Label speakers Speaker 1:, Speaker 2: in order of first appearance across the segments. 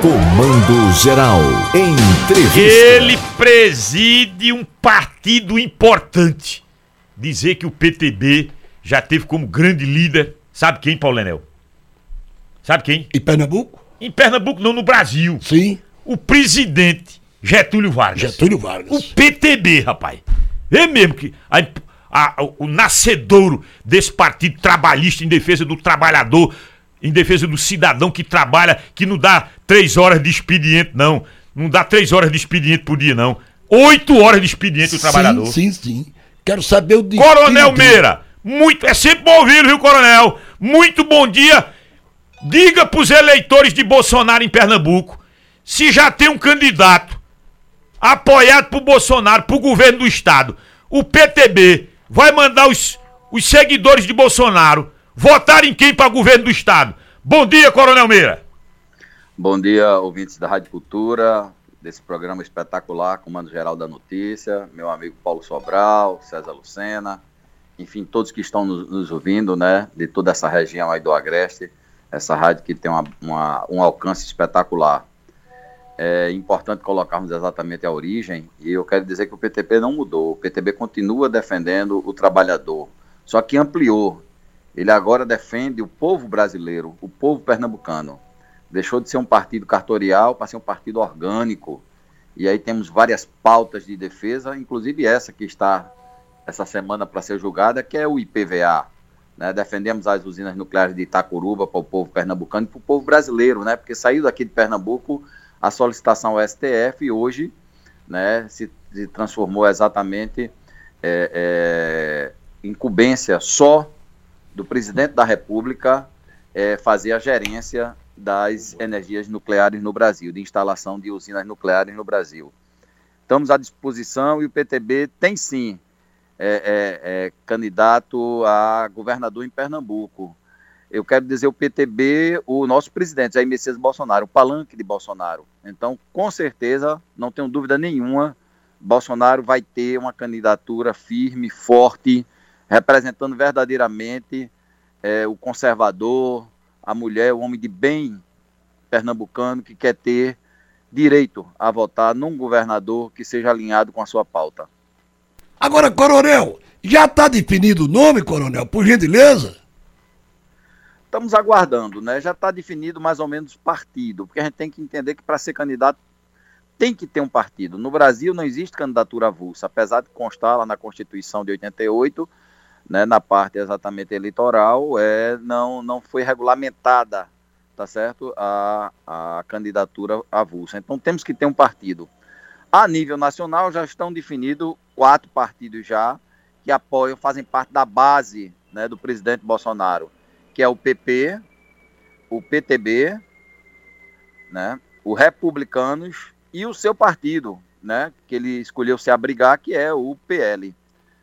Speaker 1: Comando Geral. Entrevista.
Speaker 2: Ele preside um partido importante. Dizer que o PTB já teve como grande líder, sabe quem, Paulo Lenel? Sabe quem?
Speaker 3: E Pernambuco?
Speaker 2: Em Pernambuco, não, no Brasil.
Speaker 3: Sim.
Speaker 2: O presidente Getúlio Vargas.
Speaker 3: Getúlio Vargas.
Speaker 2: O PTB, rapaz. É mesmo que a- a- o nascedouro desse partido trabalhista em defesa do trabalhador, em defesa do cidadão que trabalha, que não dá três horas de expediente, não. Não dá três horas de expediente por dia, não. Oito horas de expediente o trabalhador.
Speaker 3: Sim, sim. Quero saber o destino
Speaker 2: Coronel. Meira, muito, é sempre bom ouvir, viu, Coronel? Muito bom dia. Diga pros eleitores de Bolsonaro em Pernambuco se já tem um candidato apoiado por Bolsonaro, pro governo do estado. O PTB vai mandar os, os seguidores de Bolsonaro votar em quem para governo do estado. Bom dia, Coronel Meira.
Speaker 4: Bom dia, ouvintes da Rádio Cultura, desse programa espetacular, Comando Geral da Notícia, meu amigo Paulo Sobral, César Lucena, enfim, todos que estão nos, nos ouvindo, né, de toda essa região aí do Agreste, essa rádio que tem uma, uma- um alcance espetacular. É importante colocarmos exatamente a origem, e eu quero dizer que o PTB não mudou, o PTB continua defendendo o trabalhador, só que ampliou. Ele agora defende o povo brasileiro, o povo pernambucano deixou de ser um partido cartorial para ser um partido orgânico. E aí temos várias pautas de defesa, inclusive essa que está essa semana para ser julgada, que é o IPVA. Né? Defendemos as usinas nucleares de Itacuruba para o povo pernambucano e para o povo brasileiro, né? porque saiu daqui de Pernambuco a solicitação ao STF e hoje né, se, se transformou exatamente é, é, incumbência só do presidente da República é, fazer a gerência das energias nucleares no Brasil, de instalação de usinas nucleares no Brasil. Estamos à disposição e o PTB tem sim é, é, é, candidato a governador em Pernambuco. Eu quero dizer o PTB, o nosso presidente, Jair Messias Bolsonaro, o palanque de Bolsonaro. Então, com certeza, não tenho dúvida nenhuma, Bolsonaro vai ter uma candidatura firme, forte, representando verdadeiramente é, o conservador, a mulher, o homem de bem pernambucano que quer ter direito a votar num governador que seja alinhado com a sua pauta.
Speaker 3: Agora, Coronel, já está definido o nome, Coronel, por gentileza?
Speaker 4: Estamos aguardando, né? Já está definido mais ou menos o partido, porque a gente tem que entender que para ser candidato tem que ter um partido. No Brasil não existe candidatura avulsa, apesar de constar lá na Constituição de 88, né, na parte exatamente eleitoral, é, não, não foi regulamentada, tá certo, a, a candidatura avulsa. Então temos que ter um partido. A nível nacional já estão definidos quatro partidos já que apoiam, fazem parte da base né, do presidente Bolsonaro, que é o PP, o PTB, né, o Republicanos e o seu partido, né, que ele escolheu se abrigar, que é o PL.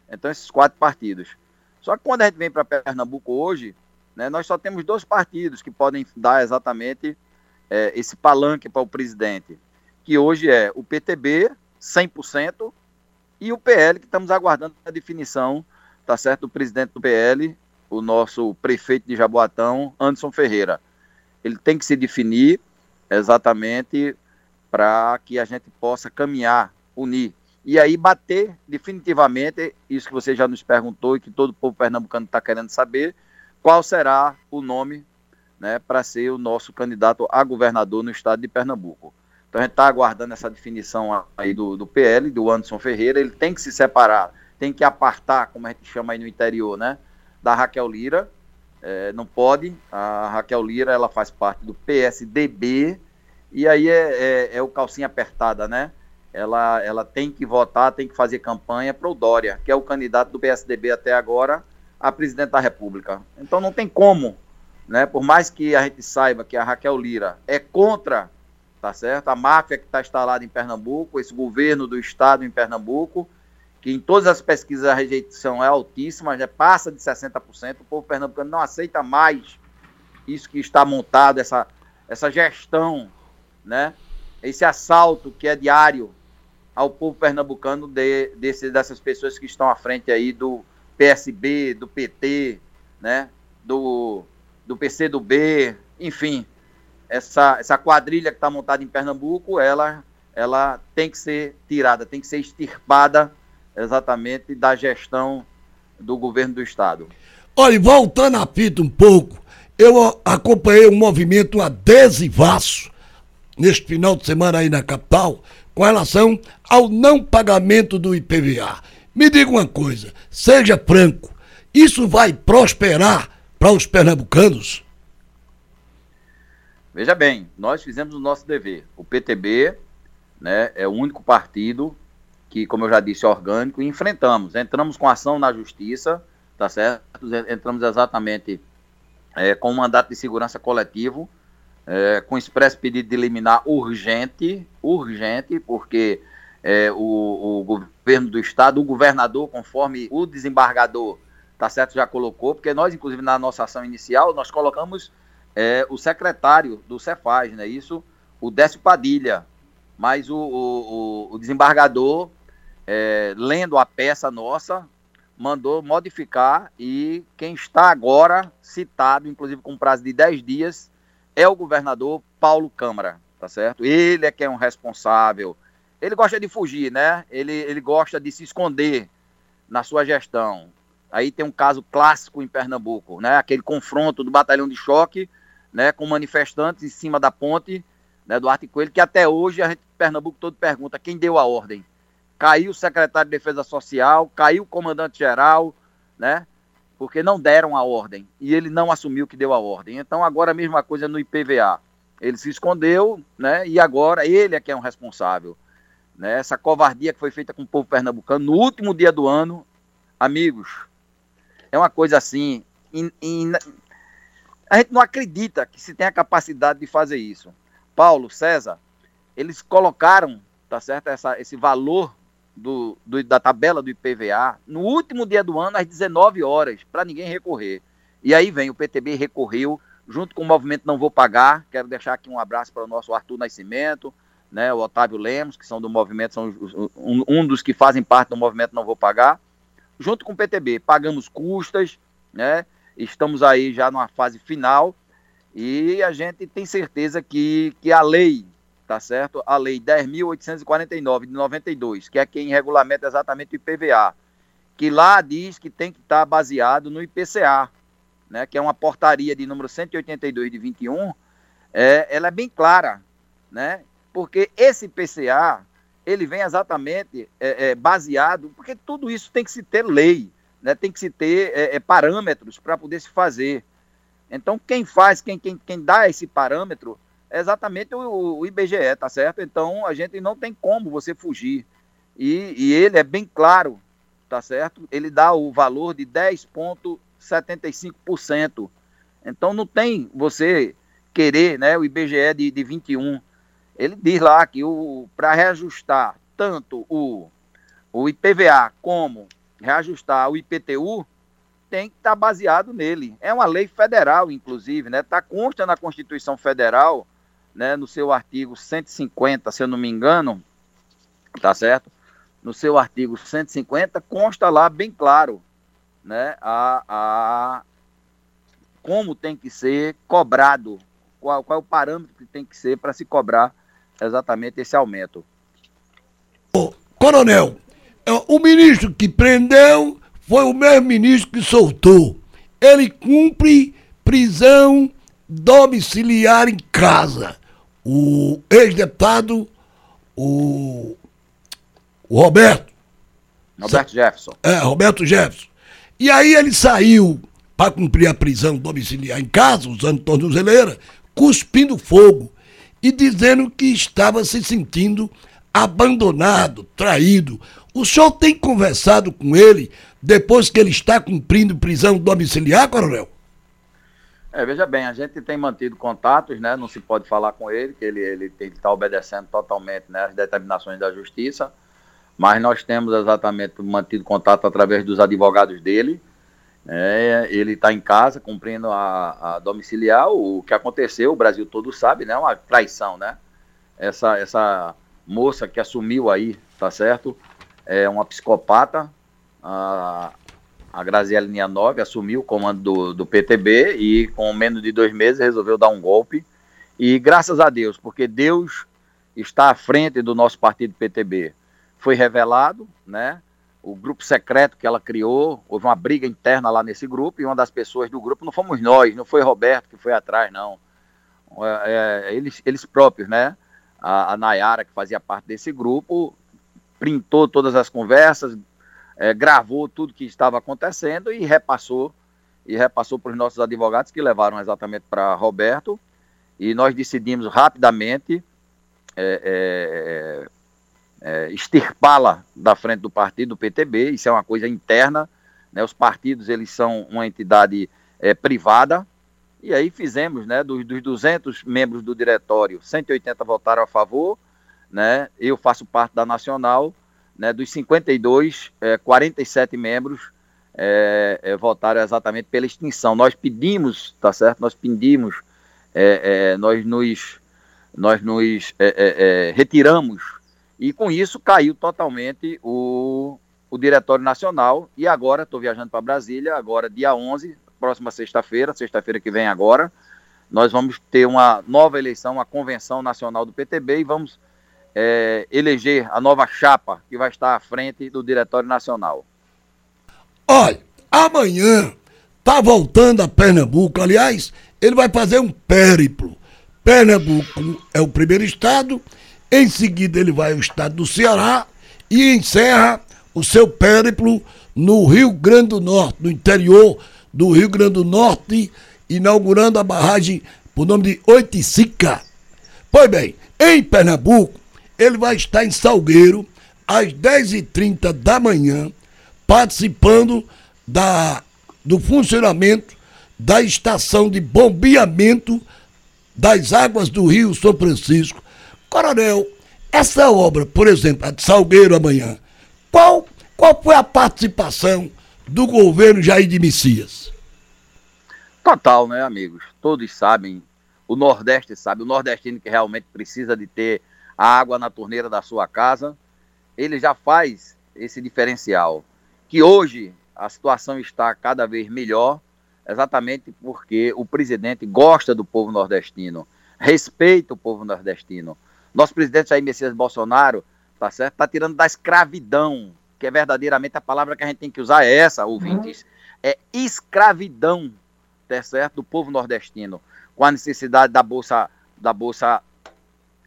Speaker 4: Então esses quatro partidos. Só que quando a gente vem para Pernambuco hoje, né, nós só temos dois partidos que podem dar exatamente é, esse palanque para o presidente, que hoje é o PTB, 100%, e o PL, que estamos aguardando a definição, tá certo, do presidente do PL, o nosso prefeito de Jaboatão, Anderson Ferreira. Ele tem que se definir exatamente para que a gente possa caminhar, unir e aí bater definitivamente isso que você já nos perguntou e que todo o povo pernambucano está querendo saber, qual será o nome né, para ser o nosso candidato a governador no estado de Pernambuco. Então a gente está aguardando essa definição aí do, do PL, do Anderson Ferreira, ele tem que se separar, tem que apartar, como a gente chama aí no interior, né, da Raquel Lira, é, não pode, a Raquel Lira ela faz parte do PSDB, e aí é, é, é o calcinha apertada, né, ela, ela tem que votar, tem que fazer campanha para o Dória, que é o candidato do PSDB até agora a presidente da República. Então não tem como, né? Por mais que a gente saiba que a Raquel Lira é contra, tá certo? A máfia que está instalada em Pernambuco, esse governo do estado em Pernambuco, que em todas as pesquisas a rejeição é altíssima, já passa de 60%, o povo pernambucano não aceita mais isso que está montado, essa, essa gestão, né? Esse assalto que é diário ao povo pernambucano de, desse, dessas pessoas que estão à frente aí do PSB, do PT, né, do, do PCdoB, enfim, essa, essa quadrilha que está montada em Pernambuco, ela, ela tem que ser tirada, tem que ser extirpada exatamente da gestão do governo do estado.
Speaker 3: Olha, voltando a fita um pouco, eu acompanhei um movimento adesivaço neste final de semana aí na capital com relação ao não pagamento do IPVA. Me diga uma coisa, seja franco, isso vai prosperar para os pernambucanos?
Speaker 4: Veja bem, nós fizemos o nosso dever. O PTB né, é o único partido que, como eu já disse, é orgânico, e enfrentamos. Entramos com ação na justiça, tá certo? Entramos exatamente é, com um mandato de segurança coletivo, é, com expresso pedido de eliminar urgente, urgente, porque é, o, o, governo do estado, o governador, conforme o desembargador, tá certo, já colocou, porque nós, inclusive, na nossa ação inicial, nós colocamos é, o secretário do Cefaz, né? Isso, o Décio Padilha. Mas o, o, o desembargador, é, lendo a peça nossa, mandou modificar e quem está agora citado, inclusive com prazo de 10 dias, é o governador Paulo Câmara, tá certo? Ele é quem é um responsável. Ele gosta de fugir, né? Ele, ele gosta de se esconder na sua gestão. Aí tem um caso clássico em Pernambuco, né? Aquele confronto do batalhão de choque né, com manifestantes em cima da ponte né, do Arte Coelho, que até hoje a gente, Pernambuco todo pergunta quem deu a ordem. Caiu o secretário de Defesa Social, caiu o comandante-geral, né? Porque não deram a ordem e ele não assumiu que deu a ordem. Então agora a mesma coisa no IPVA. Ele se escondeu, né? E agora ele é que é um responsável. Né? Essa covardia que foi feita com o povo pernambucano no último dia do ano, amigos, é uma coisa assim in, in, a gente não acredita que se tem a capacidade de fazer isso. Paulo, César, eles colocaram, tá certo, essa, esse valor do, do, da tabela do IPVA no último dia do ano, às 19 horas, para ninguém recorrer. E aí vem, o PTB recorreu, junto com o movimento Não Vou Pagar. Quero deixar aqui um abraço para o nosso Arthur Nascimento, né, o Otávio Lemos, que são do movimento, são um, um dos que fazem parte do movimento Não Vou Pagar. Junto com o PTB, pagamos custas, né? Estamos aí já numa fase final e a gente tem certeza que, que a lei, tá certo? A lei 10.849 de 92, que é quem regulamenta exatamente o IPVA, que lá diz que tem que estar tá baseado no IPCA, né? Que é uma portaria de número 182 de 21, é, ela é bem clara, né? Porque esse IPCA ele vem exatamente é, é, baseado, porque tudo isso tem que se ter lei né, tem que se ter é, é, parâmetros para poder se fazer. Então, quem faz, quem, quem, quem dá esse parâmetro exatamente o, o IBGE, tá certo? Então, a gente não tem como você fugir. E, e ele é bem claro, tá certo? Ele dá o valor de 10,75%. Então, não tem você querer, né, o IBGE de, de 21. Ele diz lá que para reajustar tanto o, o IPVA como reajustar o IPTU, tem que estar tá baseado nele. É uma lei federal, inclusive, né? Está consta na Constituição Federal, né, no seu artigo 150, se eu não me engano, tá certo? No seu artigo 150, consta lá bem claro, né, a, a como tem que ser cobrado, qual, qual é o parâmetro que tem que ser para se cobrar exatamente esse aumento.
Speaker 3: Coronel, é, o ministro que prendeu foi o mesmo ministro que soltou. Ele cumpre prisão domiciliar em casa. O ex-deputado, o, o Roberto.
Speaker 4: Roberto Jefferson.
Speaker 3: É, Roberto Jefferson. E aí ele saiu para cumprir a prisão domiciliar em casa, usando tornozeleira, cuspindo fogo e dizendo que estava se sentindo abandonado, traído. O senhor tem conversado com ele depois que ele está cumprindo prisão domiciliar, coronel?
Speaker 4: É, veja bem, a gente tem mantido contatos, né? Não se pode falar com ele, que ele ele está obedecendo totalmente né, as determinações da justiça, mas nós temos exatamente mantido contato através dos advogados dele. É, ele está em casa cumprindo a, a, domiciliar. O que aconteceu, o Brasil todo sabe, né? Uma traição, né? Essa, essa moça que assumiu aí, tá certo? É uma psicopata, a, a Graziela Linha 9 assumiu o comando do, do PTB e com menos de dois meses resolveu dar um golpe E graças a Deus, porque Deus está à frente do nosso partido PTB. Foi revelado, né? O grupo secreto que ela criou, houve uma briga interna lá nesse grupo, e uma das pessoas do grupo não fomos nós, não foi Roberto que foi atrás, não. É, é, eles, eles próprios, né? A, a Nayara, que fazia parte desse grupo, printou todas as conversas, é, gravou tudo que estava acontecendo e repassou e repassou para os nossos advogados que levaram exatamente para Roberto e nós decidimos rapidamente é, é, é, extirpá-la da frente do partido do PTB. Isso é uma coisa interna. Né? Os partidos eles são uma entidade é, privada e aí fizemos, né? Dos, dos 200 membros do diretório, 180 votaram a favor, né? Eu faço parte da nacional, né? Dos 52, é, 47 membros é, é, votaram exatamente pela extinção. Nós pedimos, tá certo? Nós pedimos, é, é nós nos, nós nos é, retiramos e com isso caiu totalmente o, o Diretório Nacional e agora estou viajando para Brasília, agora dia 11, próxima sexta-feira, sexta-feira que vem agora, nós vamos ter uma nova eleição, uma convenção nacional do PTB e vamos eleger a nova chapa que vai estar à frente do Diretório Nacional.
Speaker 3: Olha, amanhã tá voltando a Pernambuco. Aliás, ele vai fazer um périplo. Pernambuco é o primeiro estado, em seguida ele vai ao estado do Ceará e encerra o seu périplo no Rio Grande do Norte, no interior do Rio Grande do Norte, inaugurando a barragem por nome de Oiticica. Pois bem, em Pernambuco, ele vai estar em Salgueiro às 10h30 da manhã participando da, do funcionamento da estação de bombeamento das águas do Rio São Francisco. Coronel, essa obra, por exemplo, a de Salgueiro amanhã, qual, qual foi a participação do governo Jair de Messias?
Speaker 4: Total, né, amigos? Todos sabem, o Nordeste sabe, o nordestino que realmente precisa de ter a água na torneira da sua casa, ele já faz esse diferencial que hoje a situação está cada vez melhor, exatamente porque o presidente gosta do povo nordestino, respeita o povo nordestino. Nosso presidente Jair Messias Bolsonaro, tá certo? Tá tirando da escravidão, que é verdadeiramente a palavra que a gente tem que usar é essa, ouvintes, é escravidão, tá certo? Do povo nordestino, com a necessidade da bolsa da bolsa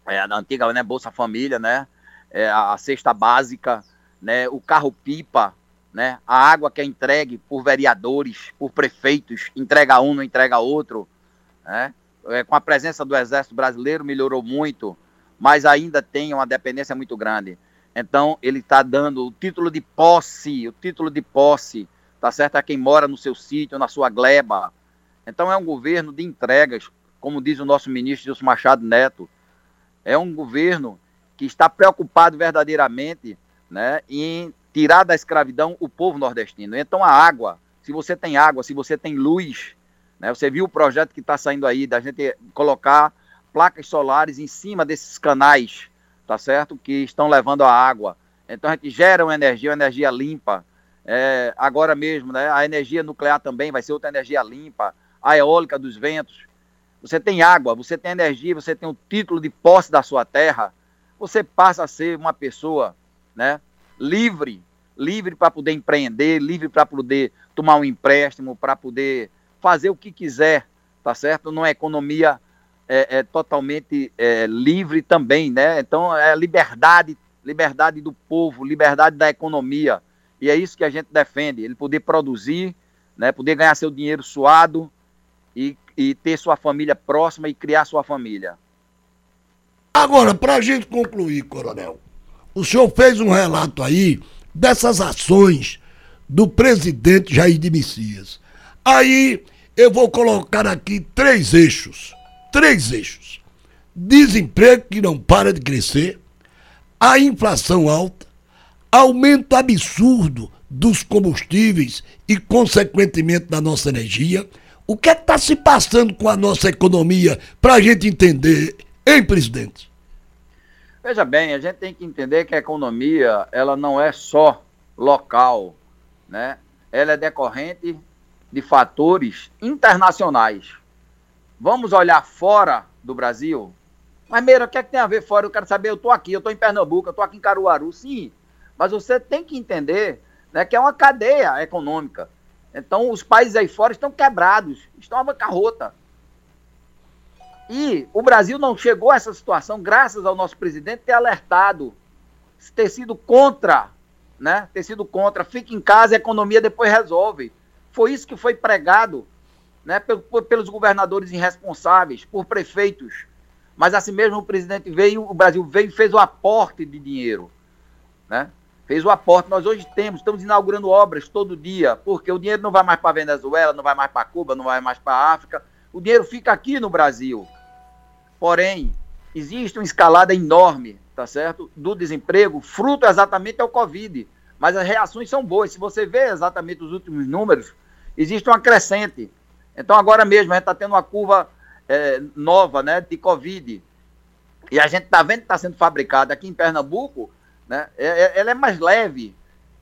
Speaker 4: é, da antiga, né, Bolsa Família, né? É, a, a cesta básica, né, o carro pipa, né? A água que é entregue por vereadores, por prefeitos, entrega um, não entrega outro, né? É, com a presença do Exército Brasileiro melhorou muito, mas ainda tem uma dependência muito grande. Então ele está dando o título de posse, o título de posse, tá certo? A quem mora no seu sítio, na sua gleba. Então é um governo de entregas, como diz o nosso ministro Gilson Machado Neto. É um governo que está preocupado verdadeiramente né, em tirar da escravidão o povo nordestino. Então a água, se você tem água, se você tem luz, né, você viu o projeto que está saindo aí da gente colocar placas solares em cima desses canais, tá certo? Que estão levando a água. Então a gente gera uma energia, uma energia limpa. É, agora mesmo, né? A energia nuclear também vai ser outra energia limpa. A eólica dos ventos. Você tem água, você tem energia, você tem o título de posse da sua terra. Você passa a ser uma pessoa, né? Livre livre para poder empreender, livre para poder tomar um empréstimo, para poder fazer o que quiser, tá certo? Numa economia é, é totalmente é, livre também, né? Então é liberdade, liberdade do povo, liberdade da economia. E é isso que a gente defende, ele poder produzir, né? Poder ganhar seu dinheiro suado e, e ter sua família próxima e criar sua família.
Speaker 3: Agora, para a gente concluir, coronel, o senhor fez um relato aí dessas ações do presidente Jair de Messias. Aí eu vou colocar aqui três eixos. Três eixos. Desemprego que não para de crescer, a inflação alta, aumento absurdo dos combustíveis e, consequentemente, da nossa energia. O que é que está se passando com a nossa economia para a gente entender, hein, presidente?
Speaker 4: Veja bem, a gente tem que entender que a economia, ela não é só local, né? Ela é decorrente de fatores internacionais. Vamos olhar fora do Brasil. Mas, Meira, o que é que tem a ver fora? Eu quero saber, eu estou aqui, eu estou em Pernambuco, eu estou aqui em Caruaru. Sim, mas você tem que entender né, que é uma cadeia econômica. Então, os países aí fora estão quebrados, estão à bancarrota. E o Brasil não chegou a essa situação graças ao nosso presidente ter alertado, ter sido contra, né? Ter sido contra, fique em casa, a economia depois resolve. Foi isso que foi pregado, né? Pelos governadores irresponsáveis, por prefeitos. Mas assim mesmo o presidente veio, o Brasil veio e fez o aporte de dinheiro, né? Fez o aporte. Nós hoje temos, estamos inaugurando obras todo dia, porque o dinheiro não vai mais para Venezuela, não vai mais para Cuba, não vai mais para a África. O dinheiro fica aqui no Brasil. Porém, existe uma escalada enorme, tá certo? Do desemprego, fruto exatamente ao Covid. Mas as reações são boas. Se você vê exatamente os últimos números, existe uma crescente. Então, agora mesmo, a gente está tendo uma curva é, nova né, de Covid. E a gente está vendo que está sendo fabricada aqui em Pernambuco, né, é, é, ela é mais leve.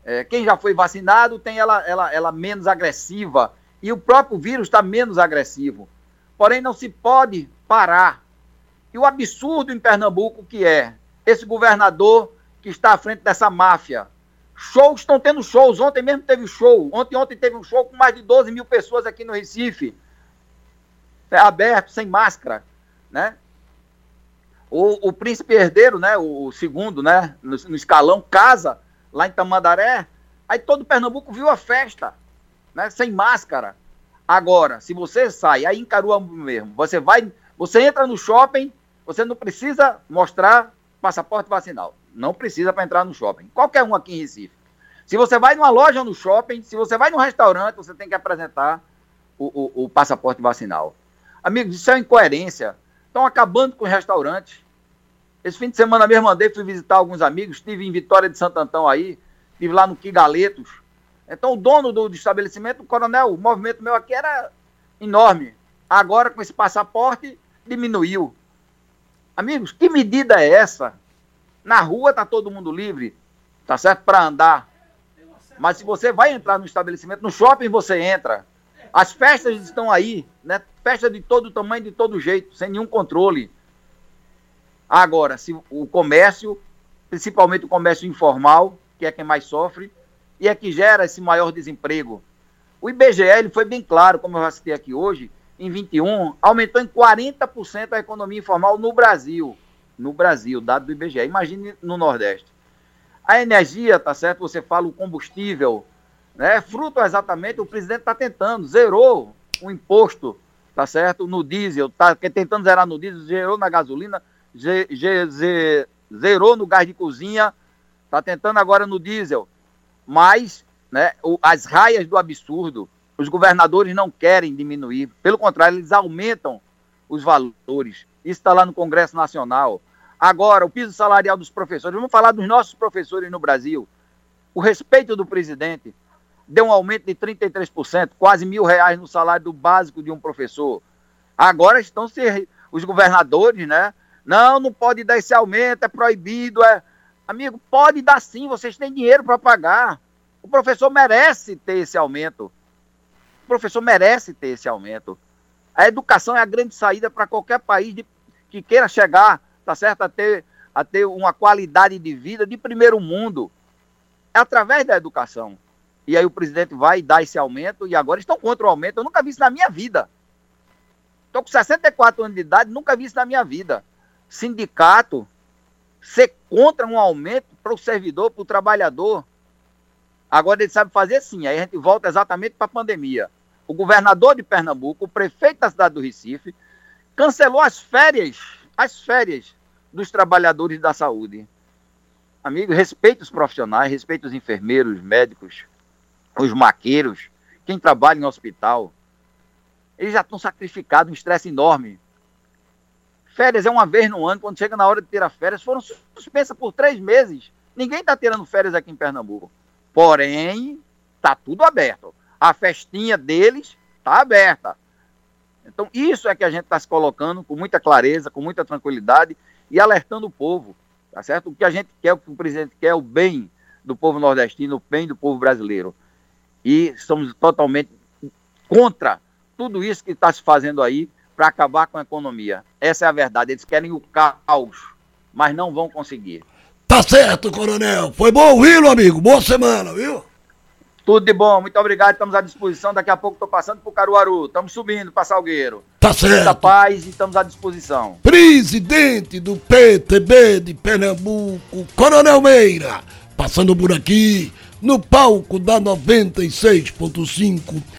Speaker 4: É, quem já foi vacinado tem ela, ela, ela menos agressiva. E o próprio vírus está menos agressivo. Porém, não se pode parar e o absurdo em Pernambuco que é esse governador que está à frente dessa máfia. Shows estão tendo shows. Ontem mesmo teve show. Ontem, ontem teve um show com mais de 12 mil pessoas aqui no Recife. É aberto, sem máscara, né? O, o príncipe herdeiro, né? O, segundo, né? No, no, escalão, casa lá em Tamandaré. Aí todo Pernambuco viu a festa, né? Sem máscara. Agora, se você sai, aí em Caruaru mesmo, você vai, você entra no shopping, você não precisa mostrar passaporte vacinal. Não precisa para entrar no shopping. Qualquer um aqui em Recife. Se você vai numa loja no shopping, se você vai num restaurante, você tem que apresentar o, o, o passaporte vacinal. Amigos, isso é incoerência. Estão acabando com restaurantes. Esse fim de semana mesmo andei, fui visitar alguns amigos, estive em Vitória de Santo Antão aí, estive lá no Quigaletos. Então o dono do, do estabelecimento, o coronel, o movimento meu aqui era enorme. Agora com esse passaporte diminuiu. Amigos, que medida é essa? Na rua tá todo mundo livre, tá certo? Para andar. Mas se você vai entrar no estabelecimento, no shopping você entra. As festas estão aí, né? Festa de todo tamanho, de todo jeito, sem nenhum controle. Agora, se o comércio, principalmente o comércio informal, que é quem mais sofre, e é que gera esse maior desemprego. O IBGE ele foi bem claro, como eu já citei aqui hoje, em 21, aumentou em 40% a economia informal no Brasil. No Brasil, dado do IBGE. Imagine no Nordeste. A energia, tá certo? Você fala o combustível, né? Fruto exatamente, o presidente está tentando, zerou o imposto, tá certo? No diesel, tá tentando zerar no diesel, zerou na gasolina, zerou no gás de cozinha, tá tentando agora no diesel. Mas, né, as raias do absurdo, os governadores não querem diminuir, pelo contrário, eles aumentam os valores. Isso está lá no Congresso Nacional. Agora, o piso salarial dos professores. Vamos falar dos nossos professores no Brasil. O respeito do presidente deu um aumento de 33%, quase mil reais no salário do básico de um professor. Agora estão se, os governadores, né? Não, não pode dar esse aumento, é proibido. É... Amigo, pode dar sim, vocês têm dinheiro para pagar. O professor merece ter esse aumento. O professor merece ter esse aumento. A educação é a grande saída para qualquer país de, que queira chegar, tá certo, a ter, a ter uma qualidade de vida de primeiro mundo. É através da educação. E aí o presidente vai dar esse aumento e agora estão contra o aumento. Eu nunca vi isso na minha vida. Estou com 64 anos de idade, nunca vi isso na minha vida. Sindicato ser contra um aumento para o servidor, para o trabalhador. Agora ele sabe fazer sim. Aí a gente volta exatamente para a pandemia o governador de Pernambuco, o prefeito da cidade do Recife, cancelou as férias, as férias dos trabalhadores da saúde. Amigo, respeite os profissionais, respeite os enfermeiros, os médicos, os maqueiros, quem trabalha em hospital. Eles já estão sacrificados, um estresse enorme. Férias é uma vez no ano, quando chega na hora de tirar férias, foram suspensas por três meses. Ninguém está tirando férias aqui em Pernambuco. Porém, está tudo aberto a festinha deles está aberta. Então, isso é que a gente está se colocando com muita clareza, com muita tranquilidade e alertando o povo, tá certo? O que a gente quer, o que o presidente quer é o bem do povo nordestino, o bem do povo brasileiro. E somos totalmente contra tudo isso que está se fazendo aí para acabar com a economia. Essa é a verdade. Eles querem o caos, mas não vão conseguir.
Speaker 3: Tá certo, coronel. Foi bom ouvi-lo, amigo. Boa semana, viu?
Speaker 4: Tudo de bom, muito obrigado. Estamos à disposição. Daqui a pouco estou passando para o Caruaru. Estamos subindo para Salgueiro.
Speaker 3: Tá
Speaker 4: Muita
Speaker 3: certo.
Speaker 4: paz e estamos à disposição.
Speaker 3: Presidente do PTB de Pernambuco, Coronel Meira, passando por aqui no palco da 96.5